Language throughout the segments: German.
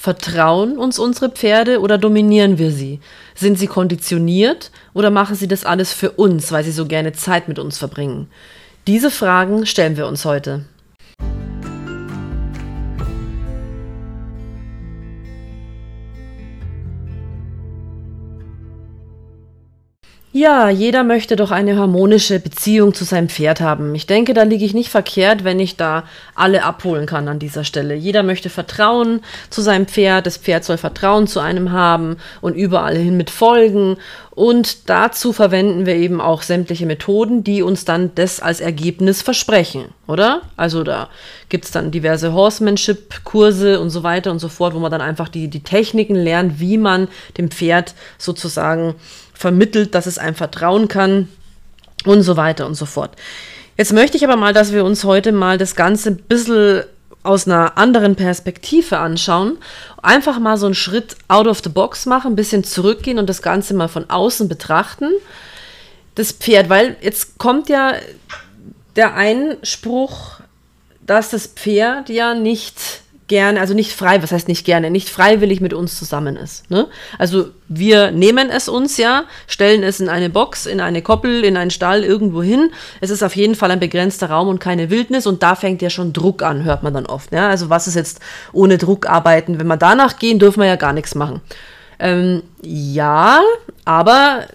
Vertrauen uns unsere Pferde oder dominieren wir sie? Sind sie konditioniert oder machen sie das alles für uns, weil sie so gerne Zeit mit uns verbringen? Diese Fragen stellen wir uns heute. Ja, jeder möchte doch eine harmonische Beziehung zu seinem Pferd haben. Ich denke, da liege ich nicht verkehrt, wenn ich da alle abholen kann an dieser Stelle. Jeder möchte Vertrauen zu seinem Pferd, das Pferd soll Vertrauen zu einem haben und überall hin mit folgen. Und dazu verwenden wir eben auch sämtliche Methoden, die uns dann das als Ergebnis versprechen, oder? Also da gibt es dann diverse Horsemanship-Kurse und so weiter und so fort, wo man dann einfach die, die Techniken lernt, wie man dem Pferd sozusagen vermittelt, dass es einem vertrauen kann und so weiter und so fort. Jetzt möchte ich aber mal, dass wir uns heute mal das Ganze ein bisschen aus einer anderen Perspektive anschauen. Einfach mal so einen Schritt out of the box machen, ein bisschen zurückgehen und das Ganze mal von außen betrachten. Das Pferd, weil jetzt kommt ja der Einspruch, dass das Pferd ja nicht gerne, also nicht frei, was heißt nicht gerne, nicht freiwillig mit uns zusammen ist. Ne? Also wir nehmen es uns ja, stellen es in eine Box, in eine Koppel, in einen Stall, irgendwo hin. Es ist auf jeden Fall ein begrenzter Raum und keine Wildnis und da fängt ja schon Druck an, hört man dann oft. Ja? Also was ist jetzt ohne Druck arbeiten? Wenn wir danach gehen, dürfen wir ja gar nichts machen. Ähm, ja, aber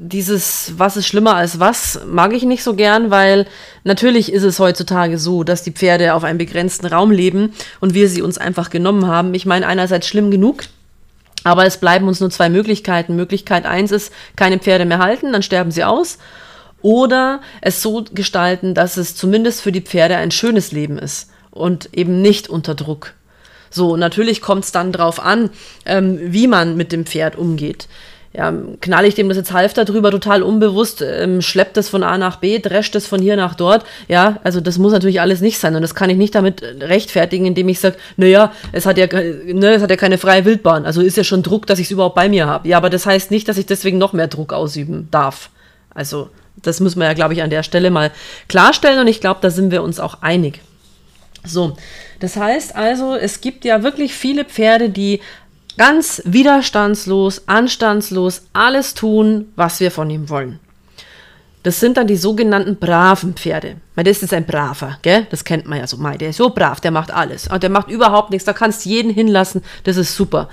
dieses Was ist schlimmer als was mag ich nicht so gern, weil natürlich ist es heutzutage so, dass die Pferde auf einem begrenzten Raum leben und wir sie uns einfach genommen haben. Ich meine, einerseits schlimm genug, aber es bleiben uns nur zwei Möglichkeiten. Möglichkeit eins ist, keine Pferde mehr halten, dann sterben sie aus. Oder es so gestalten, dass es zumindest für die Pferde ein schönes Leben ist und eben nicht unter Druck. So, natürlich kommt es dann drauf an, ähm, wie man mit dem Pferd umgeht ja, knall ich dem das jetzt half darüber total unbewusst, ähm, schleppt das von A nach B, drescht es von hier nach dort. Ja, also das muss natürlich alles nicht sein und das kann ich nicht damit rechtfertigen, indem ich sage, naja, es hat ja, ne, es hat ja keine freie Wildbahn, also ist ja schon Druck, dass ich es überhaupt bei mir habe. Ja, aber das heißt nicht, dass ich deswegen noch mehr Druck ausüben darf. Also das müssen wir ja, glaube ich, an der Stelle mal klarstellen und ich glaube, da sind wir uns auch einig. So, das heißt also, es gibt ja wirklich viele Pferde, die Ganz widerstandslos, anstandslos alles tun, was wir von ihm wollen. Das sind dann die sogenannten braven Pferde. Weil das ist ein braver, gell? Das kennt man ja so. Mai, der ist so brav, der macht alles. Und der macht überhaupt nichts. Da kannst du jeden hinlassen. Das ist super.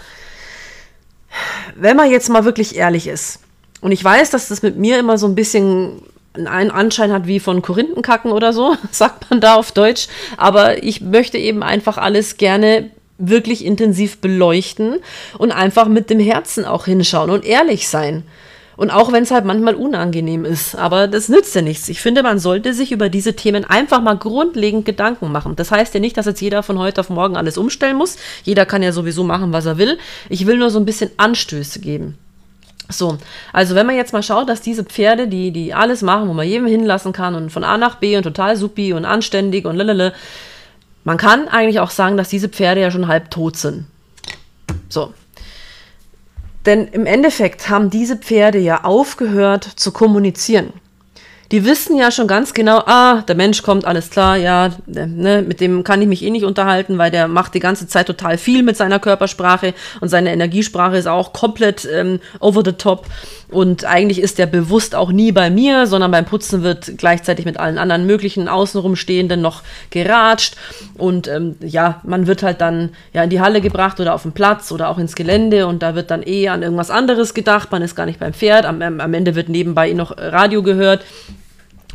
Wenn man jetzt mal wirklich ehrlich ist, und ich weiß, dass das mit mir immer so ein bisschen einen Anschein hat wie von Korinthenkacken oder so, sagt man da auf Deutsch. Aber ich möchte eben einfach alles gerne wirklich intensiv beleuchten und einfach mit dem Herzen auch hinschauen und ehrlich sein. Und auch wenn es halt manchmal unangenehm ist, aber das nützt ja nichts. Ich finde, man sollte sich über diese Themen einfach mal grundlegend Gedanken machen. Das heißt ja nicht, dass jetzt jeder von heute auf morgen alles umstellen muss. Jeder kann ja sowieso machen, was er will. Ich will nur so ein bisschen Anstöße geben. So, also wenn man jetzt mal schaut, dass diese Pferde, die, die alles machen, wo man jedem hinlassen kann und von A nach B und total supi und anständig und lalala, man kann eigentlich auch sagen, dass diese Pferde ja schon halb tot sind. So. Denn im Endeffekt haben diese Pferde ja aufgehört zu kommunizieren. Die wissen ja schon ganz genau, ah, der Mensch kommt, alles klar, ja, ne, mit dem kann ich mich eh nicht unterhalten, weil der macht die ganze Zeit total viel mit seiner Körpersprache und seine Energiesprache ist auch komplett ähm, over the top. Und eigentlich ist der bewusst auch nie bei mir, sondern beim Putzen wird gleichzeitig mit allen anderen möglichen außenrum stehenden noch geratscht. Und ähm, ja, man wird halt dann ja in die Halle gebracht oder auf den Platz oder auch ins Gelände und da wird dann eh an irgendwas anderes gedacht. Man ist gar nicht beim Pferd. Am, am Ende wird nebenbei eh noch Radio gehört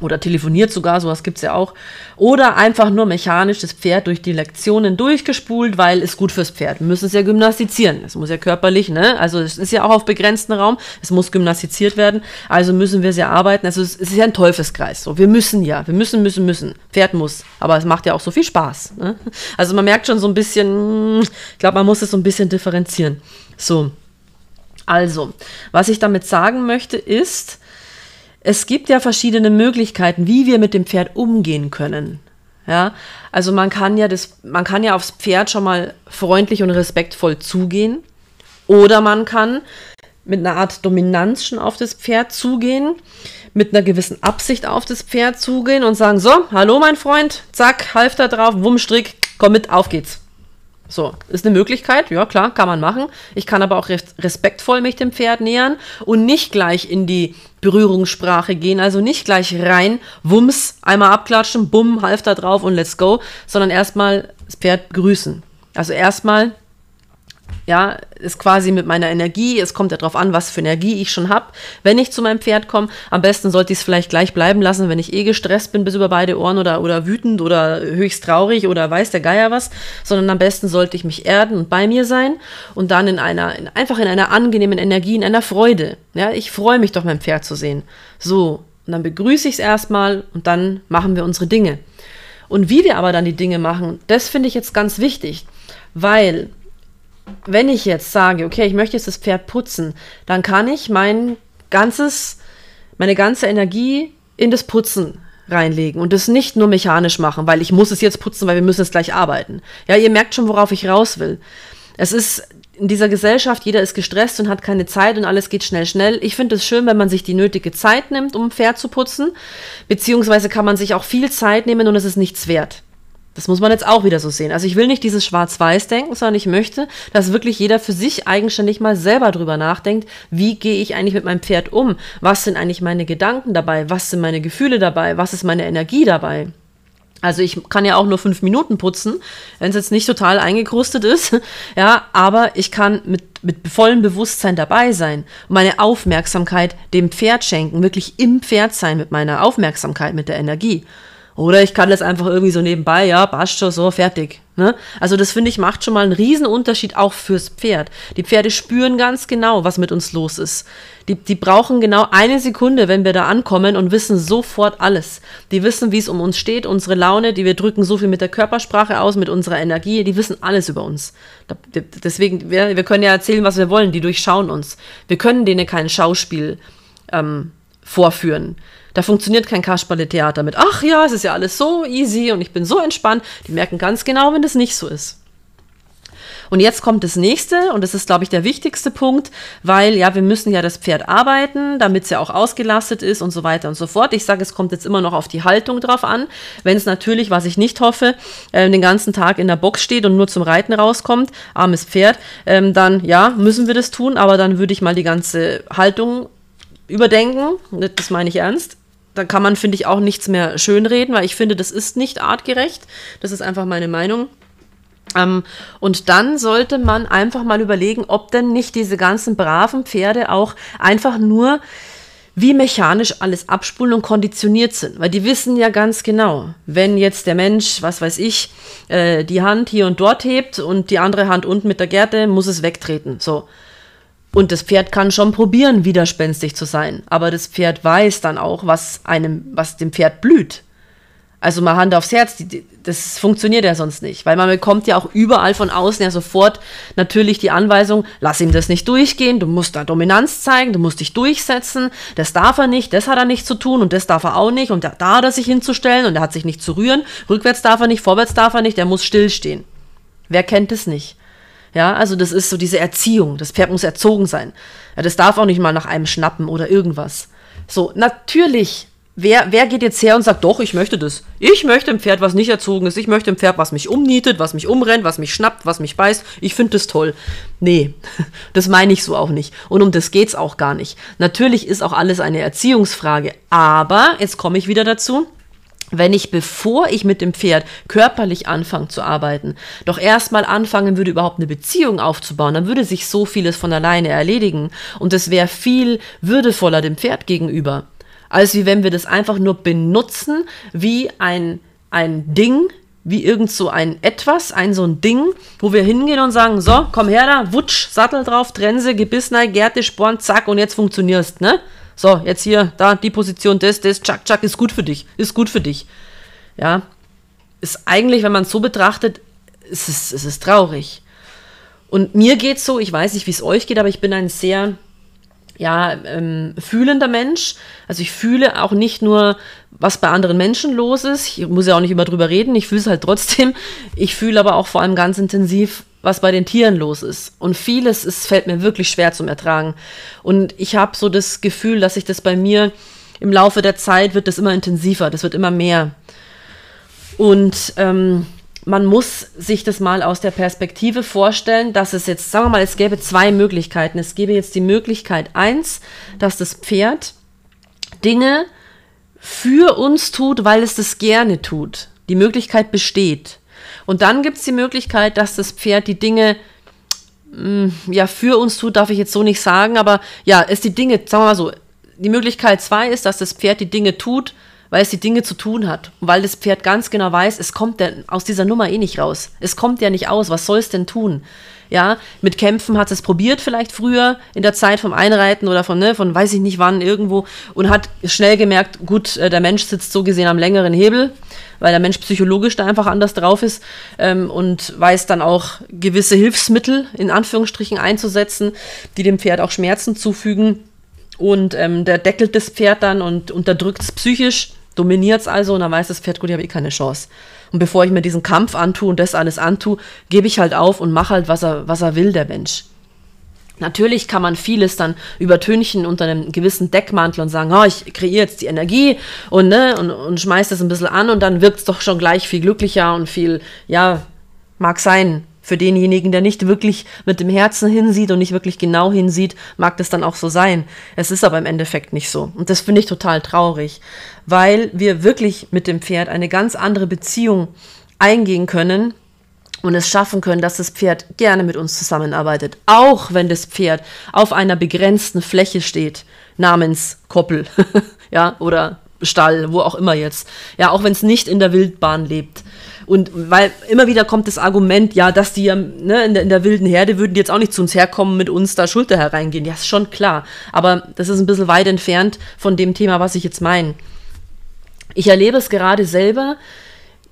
oder telefoniert sogar, sowas gibt es ja auch. Oder einfach nur mechanisch das Pferd durch die Lektionen durchgespult, weil es gut fürs Pferd. Wir müssen es ja gymnastizieren. Es muss ja körperlich, ne? Also es ist ja auch auf begrenzten Raum. Es muss gymnastiziert werden. Also müssen wir es ja arbeiten. Also es ist ja ein Teufelskreis. So, wir müssen ja. Wir müssen, müssen, müssen. Pferd muss. Aber es macht ja auch so viel Spaß. Ne? Also man merkt schon so ein bisschen, ich glaube, man muss es so ein bisschen differenzieren. So. Also, was ich damit sagen möchte ist, es gibt ja verschiedene Möglichkeiten, wie wir mit dem Pferd umgehen können. Ja, also man kann ja das, man kann ja aufs Pferd schon mal freundlich und respektvoll zugehen. Oder man kann mit einer Art Dominanz schon auf das Pferd zugehen, mit einer gewissen Absicht auf das Pferd zugehen und sagen, so, hallo mein Freund, zack, Halfter drauf, Wummstrick, komm mit, auf geht's. So, ist eine Möglichkeit, ja klar, kann man machen. Ich kann aber auch respektvoll mich dem Pferd nähern und nicht gleich in die Berührungssprache gehen, also nicht gleich rein, wumms, einmal abklatschen, bumm, half da drauf und let's go, sondern erstmal das Pferd grüßen. Also erstmal ja, ist quasi mit meiner Energie, es kommt ja darauf an, was für Energie ich schon habe. Wenn ich zu meinem Pferd komme, am besten sollte ich es vielleicht gleich bleiben lassen, wenn ich eh gestresst bin bis über beide Ohren oder, oder wütend oder höchst traurig oder weiß der Geier was, sondern am besten sollte ich mich erden und bei mir sein und dann in einer, in, einfach in einer angenehmen Energie, in einer Freude. Ja, ich freue mich doch, mein Pferd zu sehen. So, und dann begrüße ich es erstmal und dann machen wir unsere Dinge. Und wie wir aber dann die Dinge machen, das finde ich jetzt ganz wichtig, weil wenn ich jetzt sage, okay, ich möchte jetzt das Pferd putzen, dann kann ich mein ganzes, meine ganze Energie in das Putzen reinlegen und das nicht nur mechanisch machen, weil ich muss es jetzt putzen, weil wir müssen es gleich arbeiten. Ja, ihr merkt schon, worauf ich raus will. Es ist in dieser Gesellschaft, jeder ist gestresst und hat keine Zeit und alles geht schnell, schnell. Ich finde es schön, wenn man sich die nötige Zeit nimmt, um ein Pferd zu putzen, beziehungsweise kann man sich auch viel Zeit nehmen und es ist nichts wert. Das muss man jetzt auch wieder so sehen. Also ich will nicht dieses Schwarz-Weiß-Denken, sondern ich möchte, dass wirklich jeder für sich eigenständig mal selber drüber nachdenkt, wie gehe ich eigentlich mit meinem Pferd um? Was sind eigentlich meine Gedanken dabei? Was sind meine Gefühle dabei? Was ist meine Energie dabei? Also ich kann ja auch nur fünf Minuten putzen, wenn es jetzt nicht total eingekrustet ist, ja, aber ich kann mit, mit vollem Bewusstsein dabei sein meine Aufmerksamkeit dem Pferd schenken, wirklich im Pferd sein mit meiner Aufmerksamkeit, mit der Energie. Oder ich kann das einfach irgendwie so nebenbei, ja, passt schon so, fertig. Ne? Also das finde ich macht schon mal einen riesen Unterschied auch fürs Pferd. Die Pferde spüren ganz genau, was mit uns los ist. Die, die brauchen genau eine Sekunde, wenn wir da ankommen und wissen sofort alles. Die wissen, wie es um uns steht, unsere Laune, die wir drücken so viel mit der Körpersprache aus, mit unserer Energie, die wissen alles über uns. Deswegen, wir, wir können ja erzählen, was wir wollen, die durchschauen uns. Wir können denen kein Schauspiel ähm, vorführen. Da funktioniert kein Kasperle-Theater mit, ach ja, es ist ja alles so easy und ich bin so entspannt. Die merken ganz genau, wenn das nicht so ist. Und jetzt kommt das nächste, und das ist, glaube ich, der wichtigste Punkt, weil ja, wir müssen ja das Pferd arbeiten, damit es ja auch ausgelastet ist und so weiter und so fort. Ich sage, es kommt jetzt immer noch auf die Haltung drauf an. Wenn es natürlich, was ich nicht hoffe, äh, den ganzen Tag in der Box steht und nur zum Reiten rauskommt, armes Pferd, ähm, dann ja, müssen wir das tun, aber dann würde ich mal die ganze Haltung überdenken. Das meine ich ernst da kann man, finde ich, auch nichts mehr schönreden, weil ich finde, das ist nicht artgerecht. Das ist einfach meine Meinung. Ähm, und dann sollte man einfach mal überlegen, ob denn nicht diese ganzen braven Pferde auch einfach nur wie mechanisch alles abspulen und konditioniert sind. Weil die wissen ja ganz genau, wenn jetzt der Mensch, was weiß ich, äh, die Hand hier und dort hebt und die andere Hand unten mit der Gerte, muss es wegtreten. So. Und das Pferd kann schon probieren, widerspenstig zu sein. Aber das Pferd weiß dann auch, was einem, was dem Pferd blüht. Also mal Hand aufs Herz, die, das funktioniert ja sonst nicht, weil man bekommt ja auch überall von außen ja sofort natürlich die Anweisung, lass ihm das nicht durchgehen, du musst da Dominanz zeigen, du musst dich durchsetzen, das darf er nicht, das hat er nicht zu tun und das darf er auch nicht und da, da hat er sich hinzustellen und er hat sich nicht zu rühren, rückwärts darf er nicht, vorwärts darf er nicht, der muss stillstehen. Wer kennt es nicht? Ja, also das ist so diese Erziehung. Das Pferd muss erzogen sein. Ja, das darf auch nicht mal nach einem schnappen oder irgendwas. So, natürlich. Wer, wer geht jetzt her und sagt, doch, ich möchte das. Ich möchte ein Pferd, was nicht erzogen ist. Ich möchte ein Pferd, was mich umnietet, was mich umrennt, was mich schnappt, was mich beißt. Ich finde das toll. Nee, das meine ich so auch nicht. Und um das geht's auch gar nicht. Natürlich ist auch alles eine Erziehungsfrage. Aber, jetzt komme ich wieder dazu, wenn ich, bevor ich mit dem Pferd körperlich anfange zu arbeiten, doch erstmal anfangen würde, überhaupt eine Beziehung aufzubauen, dann würde sich so vieles von alleine erledigen und es wäre viel würdevoller dem Pferd gegenüber, als wie wenn wir das einfach nur benutzen wie ein, ein Ding, wie irgend so ein etwas, ein so ein Ding, wo wir hingehen und sagen, so, komm her da, wutsch, Sattel drauf, Trense, Gebissnei, Gerte, Sporn, zack und jetzt funktionierst, ne? So, jetzt hier, da, die Position, das, das, tschak, tschak, ist gut für dich, ist gut für dich. Ja, ist eigentlich, wenn man es so betrachtet, ist es, ist es traurig. Und mir geht es so, ich weiß nicht, wie es euch geht, aber ich bin ein sehr ja, ähm, fühlender Mensch. Also ich fühle auch nicht nur, was bei anderen Menschen los ist. Ich muss ja auch nicht immer drüber reden. Ich fühle es halt trotzdem. Ich fühle aber auch vor allem ganz intensiv, was bei den Tieren los ist. Und vieles ist, fällt mir wirklich schwer zum Ertragen. Und ich habe so das Gefühl, dass sich das bei mir im Laufe der Zeit wird das immer intensiver, das wird immer mehr. Und ähm, man muss sich das mal aus der Perspektive vorstellen, dass es jetzt, sagen wir mal, es gäbe zwei Möglichkeiten. Es gäbe jetzt die Möglichkeit eins, dass das Pferd Dinge für uns tut, weil es das gerne tut. Die Möglichkeit besteht. Und dann gibt es die Möglichkeit, dass das Pferd die Dinge mh, mm, ja für uns tut, darf ich jetzt so nicht sagen, aber ja, es die Dinge, sagen wir mal so, die Möglichkeit zwei ist, dass das Pferd die Dinge tut, weil es die Dinge zu tun hat. Weil das Pferd ganz genau weiß, es kommt ja aus dieser Nummer eh nicht raus. Es kommt ja nicht aus. Was soll es denn tun? Ja, mit Kämpfen hat es probiert, vielleicht früher in der Zeit vom Einreiten oder von, ne, von weiß ich nicht wann irgendwo und hat schnell gemerkt, gut, äh, der Mensch sitzt so gesehen am längeren Hebel, weil der Mensch psychologisch da einfach anders drauf ist ähm, und weiß dann auch gewisse Hilfsmittel in Anführungsstrichen einzusetzen, die dem Pferd auch Schmerzen zufügen. Und ähm, der deckelt das Pferd dann und unterdrückt es psychisch dominiert es also und dann weiß das Pferd, gut, ich habe eh keine Chance. Und bevor ich mir diesen Kampf antue und das alles antue, gebe ich halt auf und mache halt, was er, was er will, der Mensch. Natürlich kann man vieles dann übertünchen unter einem gewissen Deckmantel und sagen, oh, ich kreiere jetzt die Energie und, ne, und, und schmeiß das ein bisschen an und dann wirkt es doch schon gleich viel glücklicher und viel, ja, mag sein, für denjenigen, der nicht wirklich mit dem Herzen hinsieht und nicht wirklich genau hinsieht, mag das dann auch so sein. Es ist aber im Endeffekt nicht so. Und das finde ich total traurig, weil wir wirklich mit dem Pferd eine ganz andere Beziehung eingehen können und es schaffen können, dass das Pferd gerne mit uns zusammenarbeitet, auch wenn das Pferd auf einer begrenzten Fläche steht, namens Koppel, ja, oder Stall, wo auch immer jetzt. Ja, auch wenn es nicht in der Wildbahn lebt. Und weil immer wieder kommt das Argument, ja, dass die ne, in, der, in der wilden Herde würden die jetzt auch nicht zu uns herkommen, mit uns da Schulter hereingehen. Ja, ist schon klar. Aber das ist ein bisschen weit entfernt von dem Thema, was ich jetzt meine. Ich erlebe es gerade selber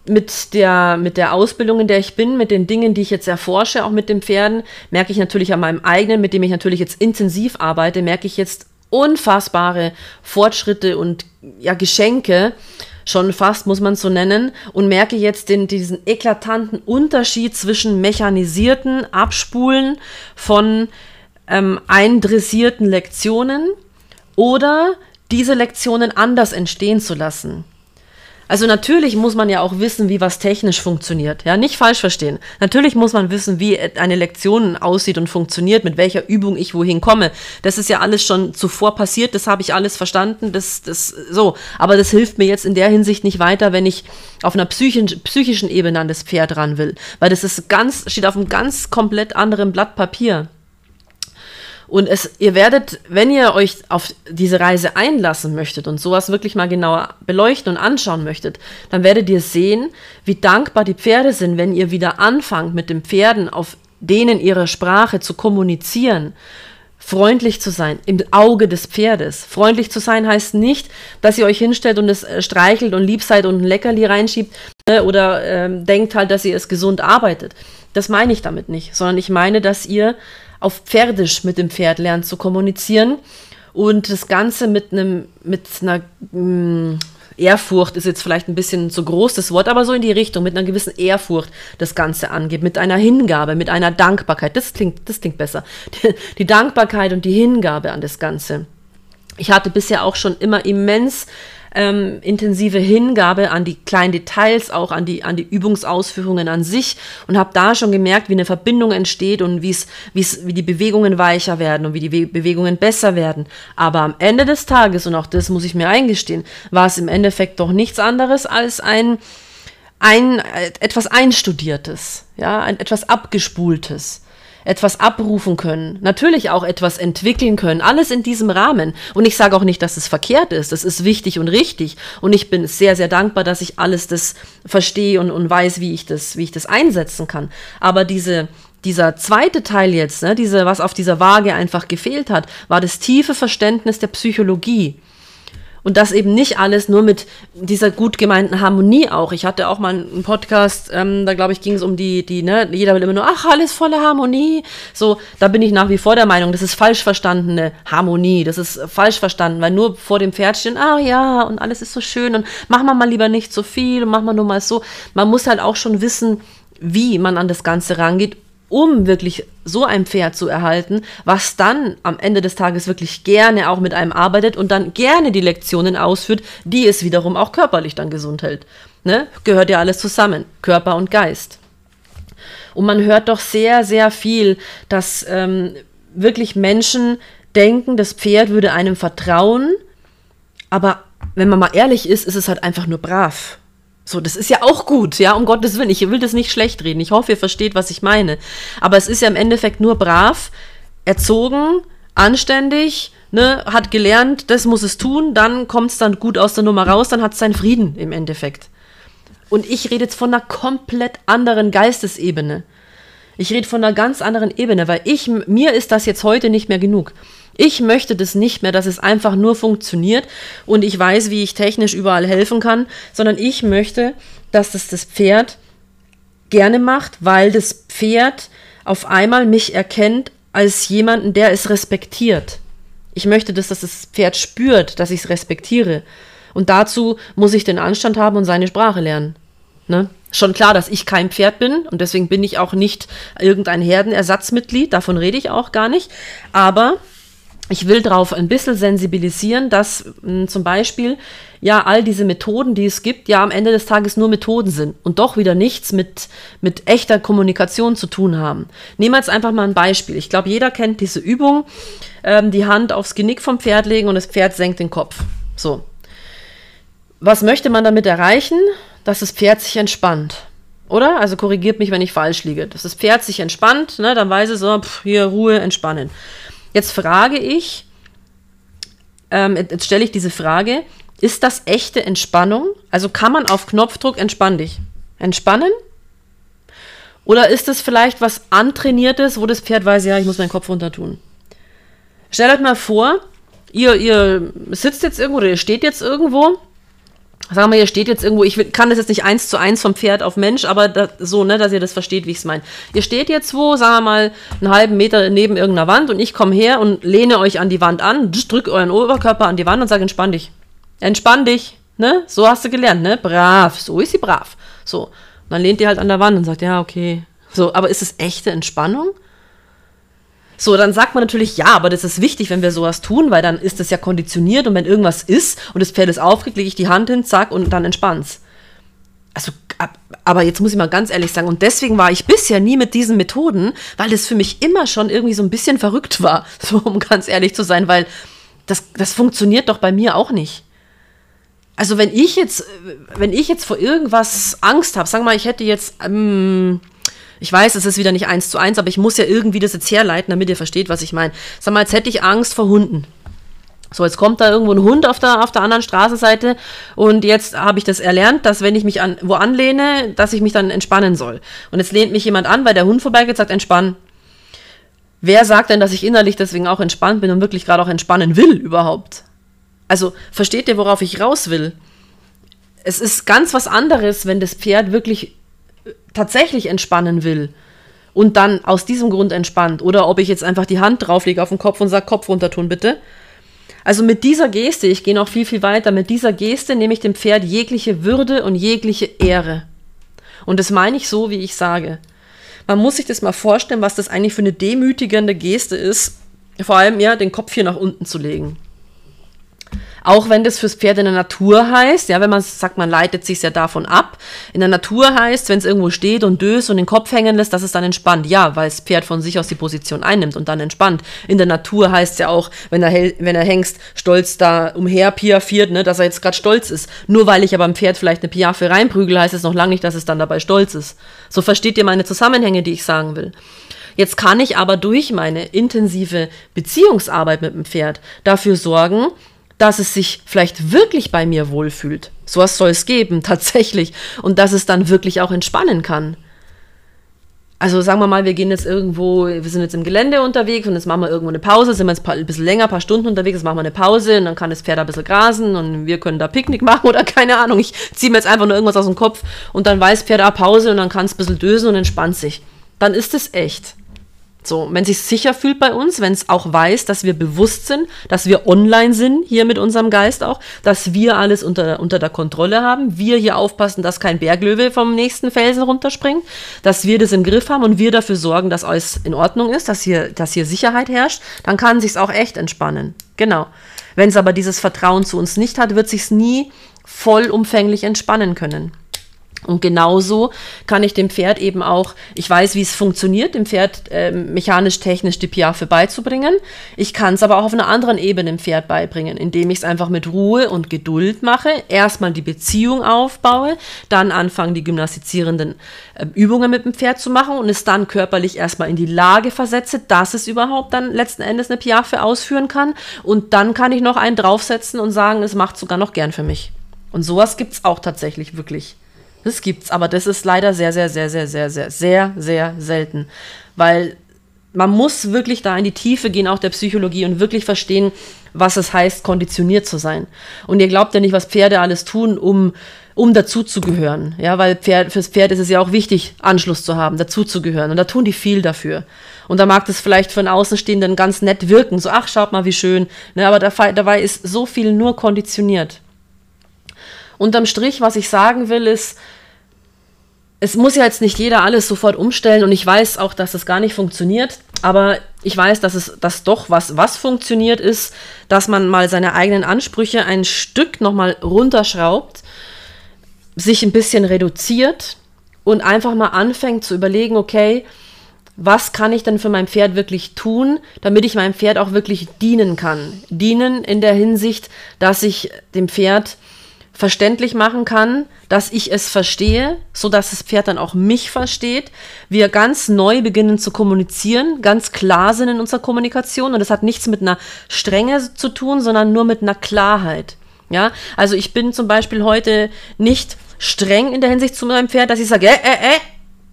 mit der, mit der Ausbildung, in der ich bin, mit den Dingen, die ich jetzt erforsche, auch mit den Pferden, merke ich natürlich an meinem eigenen, mit dem ich natürlich jetzt intensiv arbeite, merke ich jetzt unfassbare Fortschritte und ja, Geschenke, schon fast, muss man es so nennen, und merke jetzt den, diesen eklatanten Unterschied zwischen mechanisierten Abspulen von ähm, eindressierten Lektionen oder diese Lektionen anders entstehen zu lassen. Also natürlich muss man ja auch wissen, wie was technisch funktioniert. Ja, nicht falsch verstehen. Natürlich muss man wissen, wie eine Lektion aussieht und funktioniert, mit welcher Übung ich wohin komme. Das ist ja alles schon zuvor passiert, das habe ich alles verstanden, das, das, so. Aber das hilft mir jetzt in der Hinsicht nicht weiter, wenn ich auf einer psychischen, psychischen Ebene an das Pferd ran will. Weil das ist ganz, steht auf einem ganz komplett anderen Blatt Papier. Und es, ihr werdet, wenn ihr euch auf diese Reise einlassen möchtet und sowas wirklich mal genauer beleuchten und anschauen möchtet, dann werdet ihr sehen, wie dankbar die Pferde sind, wenn ihr wieder anfangt, mit den Pferden auf denen ihrer Sprache zu kommunizieren freundlich zu sein, im Auge des Pferdes. Freundlich zu sein heißt nicht, dass ihr euch hinstellt und es äh, streichelt und lieb seid und ein Leckerli reinschiebt äh, oder äh, denkt halt, dass ihr es gesund arbeitet. Das meine ich damit nicht, sondern ich meine, dass ihr auf Pferdisch mit dem Pferd lernt zu kommunizieren und das Ganze mit einem, mit einer mh, mm, Ehrfurcht ist jetzt vielleicht ein bisschen zu groß das Wort, aber so in die Richtung, mit einer gewissen Ehrfurcht das Ganze angeht, mit einer Hingabe, mit einer Dankbarkeit. Das klingt, das klingt besser. Die, die Dankbarkeit und die Hingabe an das Ganze. Ich hatte bisher auch schon immer immens ähm, intensive Hingabe an die kleinen Details, auch an die, an die Übungsausführungen an sich und habe da schon gemerkt, wie eine Verbindung entsteht und wie's, wie's, wie die Bewegungen weicher werden und wie die Bewegungen besser werden. Aber am Ende des Tages, und auch das muss ich mir eingestehen, war es im Endeffekt doch nichts anderes als ein, ein etwas Einstudiertes, ja, ein etwas Abgespultes etwas abrufen können, natürlich auch etwas entwickeln können, alles in diesem Rahmen. Und ich sage auch nicht, dass es verkehrt ist, das ist wichtig und richtig. Und ich bin sehr, sehr dankbar, dass ich alles das verstehe und, und weiß, wie ich das, wie ich das einsetzen kann. Aber diese, dieser zweite Teil jetzt, ne, diese, was auf dieser Waage einfach gefehlt hat, war das tiefe Verständnis der Psychologie. Und das eben nicht alles nur mit dieser gut gemeinten Harmonie auch. Ich hatte auch mal einen Podcast, ähm, da glaube ich, ging es um die, die, ne, jeder will immer nur, ach, alles voller Harmonie. So, da bin ich nach wie vor der Meinung, das ist falsch verstandene Harmonie. Das ist falsch verstanden, weil nur vor dem Pferd stehen, ach ja, und alles ist so schön und machen wir mal lieber nicht so viel und machen wir nur mal so. Man muss halt auch schon wissen, wie man an das Ganze rangeht um wirklich so ein Pferd zu erhalten, was dann am Ende des Tages wirklich gerne auch mit einem arbeitet und dann gerne die Lektionen ausführt, die es wiederum auch körperlich dann gesund hält. Ne? Gehört ja alles zusammen, Körper und Geist. Und man hört doch sehr, sehr viel, dass ähm, wirklich Menschen denken, das Pferd würde einem vertrauen, aber wenn man mal ehrlich ist, ist es halt einfach nur brav. So, das ist ja auch gut, ja, um Gottes Willen. Ich will das nicht schlecht reden. Ich hoffe, ihr versteht, was ich meine. Aber es ist ja im Endeffekt nur brav, erzogen, anständig, ne, hat gelernt, das muss es tun, dann kommt es dann gut aus der Nummer raus, dann hat es seinen Frieden im Endeffekt. Und ich rede jetzt von einer komplett anderen Geistesebene. Ich rede von einer ganz anderen Ebene, weil ich, mir ist das jetzt heute nicht mehr genug. Ich möchte das nicht mehr, dass es einfach nur funktioniert und ich weiß, wie ich technisch überall helfen kann, sondern ich möchte, dass das das Pferd gerne macht, weil das Pferd auf einmal mich erkennt als jemanden, der es respektiert. Ich möchte, dass das Pferd spürt, dass ich es respektiere. Und dazu muss ich den Anstand haben und seine Sprache lernen. Ne? Schon klar, dass ich kein Pferd bin und deswegen bin ich auch nicht irgendein Herdenersatzmitglied, davon rede ich auch gar nicht. Aber ich will darauf ein bisschen sensibilisieren, dass mh, hm, zum Beispiel ja all diese Methoden, die es gibt, ja am Ende des Tages nur Methoden sind und doch wieder nichts mit, mit echter Kommunikation zu tun haben. Nehmen wir jetzt einfach mal ein Beispiel. Ich glaube, jeder kennt diese Übung, ähm, die Hand aufs Genick vom Pferd legen und das Pferd senkt den Kopf. So. Was möchte man damit erreichen? dass das Pferd sich entspannt. Oder? Also korrigiert mich, wenn ich falsch liege. Dass das Pferd sich entspannt, ne, dann weiß es so, pff, hier Ruhe, entspannen. Jetzt frage ich, ähm, jetzt stelle ich diese Frage, ist das echte Entspannung? Also kann man auf Knopfdruck entspann dich entspannen? Oder ist es vielleicht was antrainiertes, wo das Pferd weiß, ja, ich muss meinen Kopf runter tun? Stellt euch mal vor, ihr, ihr sitzt jetzt irgendwo oder ihr steht jetzt irgendwo sagen wir, hier steht jetzt irgendwo, ich kann das jetzt nicht eins zu eins vom Pferd auf Mensch, aber da, so, ne, dass ihr das versteht, wie ich es meine. Ihr steht jetzt wo, sagen wir mal, einen halben Meter neben irgendeiner Wand und ich komme her und lehne euch an die Wand an, drück euren Oberkörper an die Wand und sage, entspann dich. Entspann dich, ne? So hast du gelernt, ne? Brav, so ist sie brav. So. Und dann lehnt ihr halt an der Wand und sagt, ja, okay. So, aber ist es echte Entspannung? So, dann sagt man natürlich, ja, aber das ist wichtig, wenn wir sowas tun, weil dann ist das ja konditioniert und wenn irgendwas ist und das Pferd ist aufgeregt, lege ich die Hand hin, zack, und dann entspannt's. Also, aber jetzt muss ich mal ganz ehrlich sagen, und deswegen war ich bisher nie mit diesen Methoden, weil das für mich immer schon irgendwie so ein bisschen verrückt war, so um ganz ehrlich zu sein, weil das, das funktioniert doch bei mir auch nicht. Also wenn ich jetzt, wenn ich jetzt vor irgendwas Angst habe, wir mal, ich hätte jetzt, ähm, ich weiß, es ist wieder nicht eins zu eins, aber ich muss ja irgendwie das jetzt herleiten, damit ihr versteht, was ich meine. Sag mal, jetzt hätte ich Angst vor Hunden. So, jetzt kommt da irgendwo ein Hund auf der, auf der anderen Straßenseite und jetzt habe ich das erlernt, dass wenn ich mich an, wo anlehne, dass ich mich dann entspannen soll. Und jetzt lehnt mich jemand an, weil der Hund vorbeigeht, sagt entspannen. Wer sagt denn, dass ich innerlich deswegen auch entspannt bin und wirklich gerade auch entspannen will überhaupt? Also versteht ihr, worauf ich raus will? Es ist ganz was anderes, wenn das Pferd wirklich tatsächlich entspannen will und dann aus diesem Grund entspannt oder ob ich jetzt einfach die Hand drauflege auf den Kopf und sage, Kopf runter tun bitte. Also mit dieser Geste, ich gehe noch viel, viel weiter, mit dieser Geste nehme ich dem Pferd jegliche Würde und jegliche Ehre. Und das meine ich so, wie ich sage. Man muss sich das mal vorstellen, was das eigentlich für eine demütigende Geste ist, vor allem ja, den Kopf hier nach unten zu legen. Auch wenn das fürs Pferd in der Natur heißt, ja, wenn man sagt, man leitet sich ja davon ab. In der Natur heißt, wenn es irgendwo steht und döst und den Kopf hängen lässt, dass es dann entspannt. Ja, weil das Pferd von sich aus die Position einnimmt und dann entspannt. In der Natur heißt ja auch, wenn er, wenn er Hengst stolz da umher piafiert, ne, dass er jetzt gerade stolz ist. Nur weil ich aber am Pferd vielleicht eine Piaffe reinprügel, heißt es noch lange nicht, dass es dann dabei stolz ist. So versteht ihr meine Zusammenhänge, die ich sagen will. Jetzt kann ich aber durch meine intensive Beziehungsarbeit mit dem Pferd dafür sorgen, dass es sich vielleicht wirklich bei mir wohlfühlt. Sowas soll es geben, tatsächlich. Und dass es dann wirklich auch entspannen kann. Also sagen wir mal, wir gehen jetzt irgendwo, wir sind jetzt im Gelände unterwegs und jetzt machen wir irgendwo eine Pause, sind wir jetzt ein bisschen länger, ein paar Stunden unterwegs, jetzt machen wir eine Pause und dann kann das Pferd ein bisschen grasen und wir können da Picknick machen oder keine Ahnung. Ich ziehe mir jetzt einfach nur irgendwas aus dem Kopf und dann weiß Pferd, ah, Pause und dann kann es ein bisschen dösen und entspannt sich. Dann ist es echt. So, wenn sich sicher fühlt bei uns, wenn es auch weiß, dass wir bewusst sind, dass wir online sind, hier mit unserem Geist auch, dass wir alles unter, unter der Kontrolle haben, wir hier aufpassen, dass kein Berglöwe vom nächsten Felsen runterspringt, dass wir das im Griff haben und wir dafür sorgen, dass alles in Ordnung ist, dass hier, dass hier Sicherheit herrscht, dann kann sich's auch echt entspannen. Genau. Wenn es aber dieses Vertrauen zu uns nicht hat, wird sich's nie vollumfänglich entspannen können. Und genauso kann ich dem Pferd eben auch, ich weiß, wie es funktioniert, dem Pferd äh, mechanisch-technisch die Piaffe beizubringen. Ich kann es aber auch auf einer anderen Ebene dem Pferd beibringen, indem ich es einfach mit Ruhe und Geduld mache, erstmal die Beziehung aufbaue, dann anfangen, die gymnastizierenden äh, Übungen mit dem Pferd zu machen und es dann körperlich erstmal in die Lage versetze, dass es überhaupt dann letzten Endes eine Piaffe ausführen kann. Und dann kann ich noch einen draufsetzen und sagen, es macht sogar noch gern für mich. Und sowas gibt es auch tatsächlich wirklich. Das gibt's, aber das ist leider sehr, sehr, sehr, sehr, sehr, sehr, sehr, sehr selten. Weil man muss wirklich da in die Tiefe gehen, auch der Psychologie, und wirklich verstehen, was es heißt, konditioniert zu sein. Und ihr glaubt ja nicht, was Pferde alles tun, um, um dazuzugehören. Ja, weil Pferd, fürs Pferd ist es ja auch wichtig, Anschluss zu haben, dazuzugehören. Und da tun die viel dafür. Und da mag das vielleicht von Außenstehenden ganz nett wirken. So, ach, schaut mal, wie schön. Ne, aber dabei ist so viel nur konditioniert. Unterm Strich, was ich sagen will, ist, es muss ja jetzt nicht jeder alles sofort umstellen und ich weiß auch, dass es gar nicht funktioniert, aber ich weiß, dass es dass doch was was funktioniert ist, dass man mal seine eigenen Ansprüche ein Stück nochmal runterschraubt, sich ein bisschen reduziert und einfach mal anfängt zu überlegen, okay, was kann ich denn für mein Pferd wirklich tun, damit ich meinem Pferd auch wirklich dienen kann? Dienen in der Hinsicht, dass ich dem Pferd verständlich machen kann, dass ich es verstehe, so dass das Pferd dann auch mich versteht. Wir ganz neu beginnen zu kommunizieren, ganz klar sind in unserer Kommunikation und das hat nichts mit einer Strenge zu tun, sondern nur mit einer Klarheit. Ja, also ich bin zum Beispiel heute nicht streng in der Hinsicht zu meinem Pferd, dass ich sage, äh, äh, äh,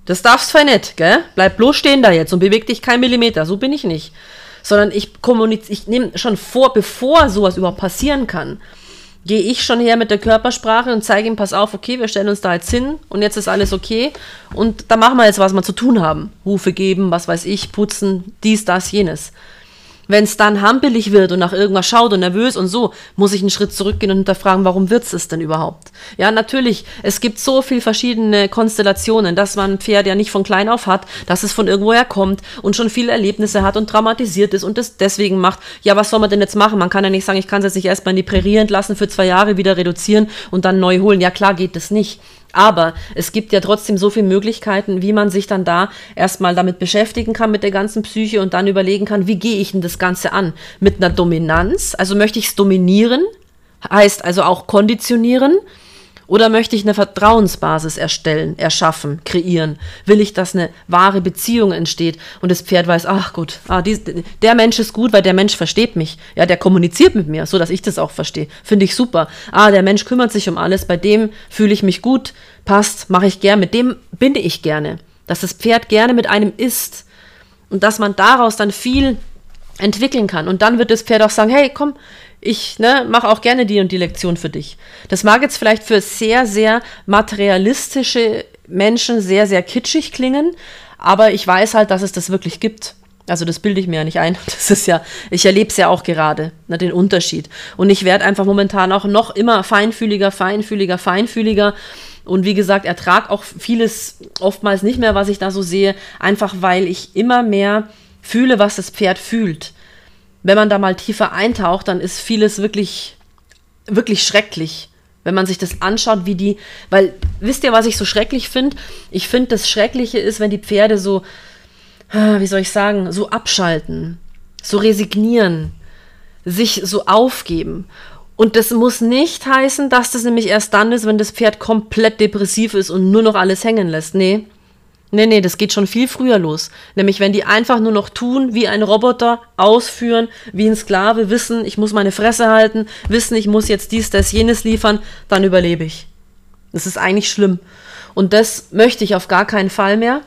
das darfst du nicht, gell? Bleib bloß stehen da jetzt und beweg dich kein Millimeter. So bin ich nicht. Sondern ich kommuniziere, ich nehme schon vor, bevor sowas überhaupt passieren kann, gehe ich schon her mit der Körpersprache und zeige ihm, pass auf, okay, wir stellen uns da jetzt hin und jetzt ist alles okay und da machen wir jetzt, was wir zu tun haben. Hufe geben, was weiß ich, putzen, dies, das, jenes. Wenn es dann hampelig wird und nach irgendwas schaut und nervös und so, muss ich einen Schritt zurückgehen und hinterfragen, warum wird es denn überhaupt? Ja, natürlich, es gibt so viele verschiedene Konstellationen, dass man ein Pferd ja nicht von klein auf hat, dass es von irgendwoher kommt und schon viele Erlebnisse hat und traumatisiert ist und das deswegen macht. Ja, was soll man denn jetzt machen? Man kann ja nicht sagen, ich kann es jetzt nicht erstmal in die Prärie entlassen, für zwei Jahre wieder reduzieren und dann neu holen. Ja, klar geht das nicht. Aber es gibt ja trotzdem so viele Möglichkeiten, wie man sich dann da erstmal damit beschäftigen kann mit der ganzen Psyche und dann überlegen kann, wie gehe ich denn das Ganze an? Mit einer Dominanz, also möchte ich es dominieren, heißt also auch konditionieren. Oder möchte ich eine Vertrauensbasis erstellen, erschaffen, kreieren? Will ich, dass eine wahre Beziehung entsteht und das Pferd weiß, ach gut, ah, dies, der Mensch ist gut, weil der Mensch versteht mich. Ja, der kommuniziert mit mir, so dass ich das auch verstehe. Finde ich super. Ah, der Mensch kümmert sich um alles, bei dem fühle ich mich gut, passt, mache ich gern, mit dem binde ich gerne. Dass das Pferd gerne mit einem ist und dass man daraus dann viel entwickeln kann. Und dann wird das Pferd auch sagen, hey, komm, ich ne, mache auch gerne die und die Lektion für dich. Das mag jetzt vielleicht für sehr, sehr materialistische Menschen sehr, sehr kitschig klingen, aber ich weiß halt, dass es das wirklich gibt. Also das bilde ich mir ja nicht ein. Das ist ja, ich erlebe es ja auch gerade, ne, den Unterschied. Und ich werde einfach momentan auch noch immer feinfühliger, feinfühliger, feinfühliger. Und wie gesagt, ertrag auch vieles oftmals nicht mehr, was ich da so sehe, einfach weil ich immer mehr fühle, was das Pferd fühlt wenn man da mal tiefer eintaucht, dann ist vieles wirklich, wirklich schrecklich. Wenn man sich das anschaut, wie die, weil, wisst ihr, was ich so schrecklich finde? Ich finde, das Schreckliche ist, wenn die Pferde so, ah, wie soll ich sagen, so abschalten, so resignieren, sich so aufgeben. Und das muss nicht heißen, dass das nämlich erst dann ist, wenn das Pferd komplett depressiv ist und nur noch alles hängen lässt. Nee, Nee, nee, das geht schon viel früher los. Nämlich, wenn die einfach nur noch tun, wie ein Roboter, ausführen, wie ein Sklave, wissen, ich muss meine Fresse halten, wissen, ich muss jetzt dies, das, jenes liefern, dann überlebe ich. Das ist eigentlich schlimm. Und das möchte ich auf gar keinen Fall mehr.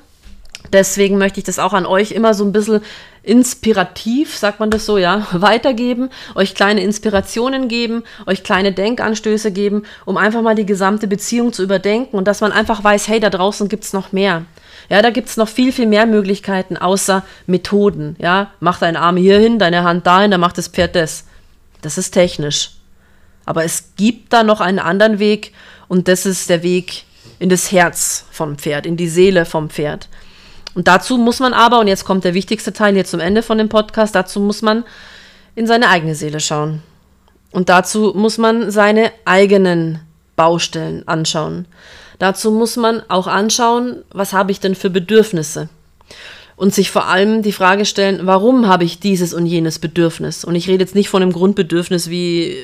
Deswegen möchte ich das auch an euch immer so ein bisschen inspirativ, sagt man das so, ja, weitergeben, euch kleine Inspirationen geben, euch kleine Denkanstöße geben, um einfach mal die gesamte Beziehung zu überdenken und dass man einfach weiß, hey, da draußen gibt es noch mehr. Ja, da gibt es noch viel, viel mehr Möglichkeiten außer Methoden. Ja, mach deinen Arm hier hin, deine Hand dahin, dann macht das Pferd das. Das ist technisch. Aber es gibt da noch einen anderen Weg und das ist der Weg in das Herz vom Pferd, in die Seele vom Pferd. Und dazu muss man aber, und jetzt kommt der wichtigste Teil hier zum Ende von dem Podcast, dazu muss man in seine eigene Seele schauen. Und dazu muss man seine eigenen Baustellen anschauen. Dazu muss man auch anschauen, was habe ich denn für Bedürfnisse? Und sich vor allem die Frage stellen, warum habe ich dieses und jenes Bedürfnis? Und ich rede jetzt nicht von einem Grundbedürfnis wie äh,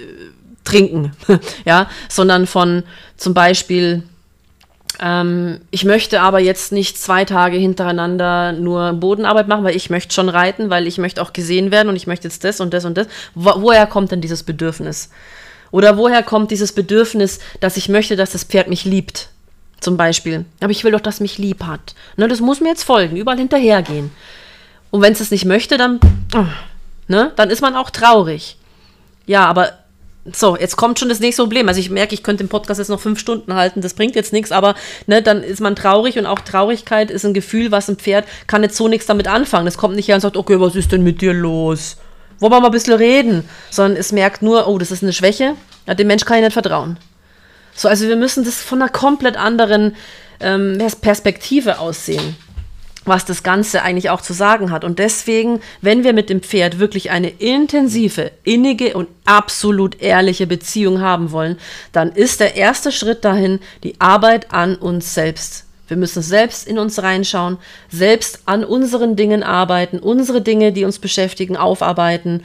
trinken, ja, sondern von zum Beispiel, ähm, ich möchte aber jetzt nicht zwei Tage hintereinander nur Bodenarbeit machen, weil ich möchte schon reiten, weil ich möchte auch gesehen werden und ich möchte jetzt das und das und das. Wo, woher kommt denn dieses Bedürfnis? Oder woher kommt dieses Bedürfnis, dass ich möchte, dass das Pferd mich liebt? Zum Beispiel. Aber ich will doch, dass mich lieb hat. Ne, das muss mir jetzt folgen, überall hinterhergehen. Und wenn es es nicht möchte, dann, ne, dann ist man auch traurig. Ja, aber so, jetzt kommt schon das nächste Problem. Also ich merke, ich könnte den Podcast jetzt noch fünf Stunden halten, das bringt jetzt nichts, aber ne, dann ist man traurig und auch Traurigkeit ist ein Gefühl, was ein Pferd kann jetzt so nichts damit anfangen. Es kommt nicht her und sagt, okay, was ist denn mit dir los? Wollen wir mal ein bisschen reden? Sondern es merkt nur, oh, das ist eine Schwäche, ja, dem Mensch kann ich nicht vertrauen. So, also wir müssen das von einer komplett anderen ähm, Perspektive aussehen was das Ganze eigentlich auch zu sagen hat. Und deswegen, wenn wir mit dem Pferd wirklich eine intensive, innige und absolut ehrliche Beziehung haben wollen, dann ist der erste Schritt dahin die Arbeit an uns selbst. Wir müssen selbst in uns reinschauen, selbst an unseren Dingen arbeiten, unsere Dinge, die uns beschäftigen, aufarbeiten.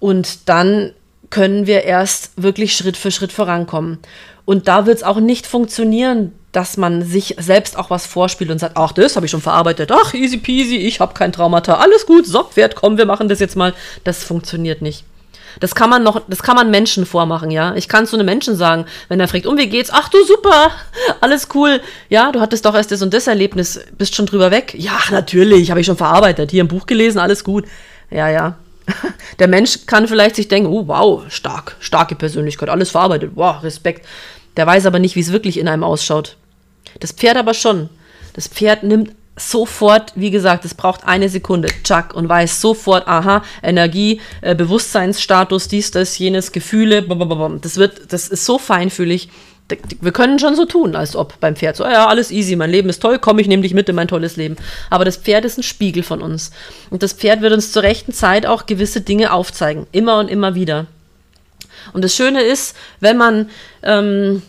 Und dann können wir erst wirklich Schritt für Schritt vorankommen. Und da wird es auch nicht funktionieren, dass man sich selbst auch was vorspielt und sagt, ach, das habe ich schon verarbeitet, ach, easy peasy, ich habe kein Traumata, alles gut, so, Pferd, komm, wir machen das jetzt mal. Das funktioniert nicht. Das kann man noch, das kann man Menschen vormachen, ja. Ich kann zu einem Menschen sagen, wenn er fragt, um wie geht's? Ach du super, alles cool. Ja, du hattest doch erst das und das Erlebnis, bist schon drüber weg. Ja, natürlich, habe ich schon verarbeitet, hier im Buch gelesen, alles gut. Ja, ja. Der Mensch kann vielleicht sich denken, oh wow, stark, starke Persönlichkeit, alles verarbeitet, wow, Respekt. Der weiß aber nicht, wie es wirklich in einem ausschaut. Das Pferd aber schon. Das Pferd nimmt sofort, wie gesagt, es braucht eine Sekunde, tschack, und weiß sofort, aha, Energie, äh, Bewusstseinsstatus, dies, das, jenes, Gefühle, das wird, das ist so feinfühlig. Wir können schon so tun, als ob beim Pferd so, ja, alles easy, mein Leben ist toll, komm, ich nehme dich mit in mein tolles Leben. Aber das Pferd ist ein Spiegel von uns. Und das Pferd wird uns zur rechten Zeit auch gewisse Dinge aufzeigen. Immer und immer wieder. Und das Schöne ist, wenn man ähm,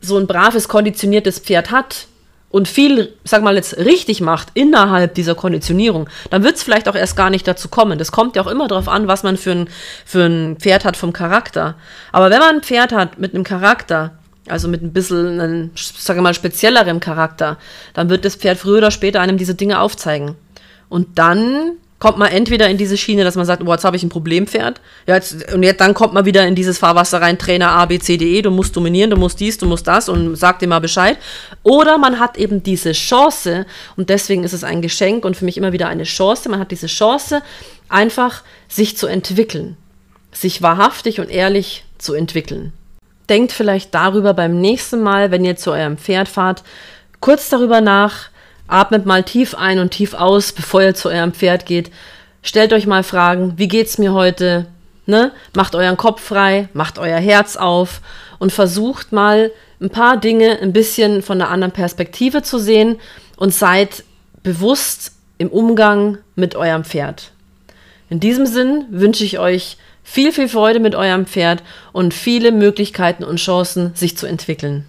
so ein braves, konditioniertes Pferd hat und viel, sag mal jetzt, richtig macht innerhalb dieser Konditionierung, dann wird es vielleicht auch erst gar nicht dazu kommen. Das kommt ja auch immer darauf an, was man für ein, für ein Pferd hat vom Charakter. Aber wenn man ein Pferd hat mit einem Charakter, also mit ein bisschen, einem, sag mal, speziellerem Charakter, dann wird das Pferd früher oder später einem diese Dinge aufzeigen. Und dann kommt man entweder in diese Schiene, dass man sagt, boah, jetzt habe ich ein Problempferd. Ja, jetzt, und jetzt, dann kommt man wieder in dieses Fahrwasser rein, Trainer A, B, C, D, E, du musst dominieren, du musst dies, du musst das und sag dir mal Bescheid. Oder man hat eben diese Chance und deswegen ist es ein Geschenk und für mich immer wieder eine Chance. Man hat diese Chance, einfach sich zu entwickeln, sich wahrhaftig und ehrlich zu entwickeln. Denkt vielleicht darüber beim nächsten Mal, wenn ihr zu eurem Pferd fahrt, kurz darüber nach, Atmet mal tief ein und tief aus, bevor ihr zu eurem Pferd geht. Stellt euch mal Fragen, wie geht's mir heute? Ne? Macht euren Kopf frei, macht euer Herz auf und versucht mal ein paar Dinge ein bisschen von einer anderen Perspektive zu sehen und seid bewusst im Umgang mit eurem Pferd. In diesem Sinn wünsche ich euch viel, viel Freude mit eurem Pferd und viele Möglichkeiten und Chancen, sich zu entwickeln.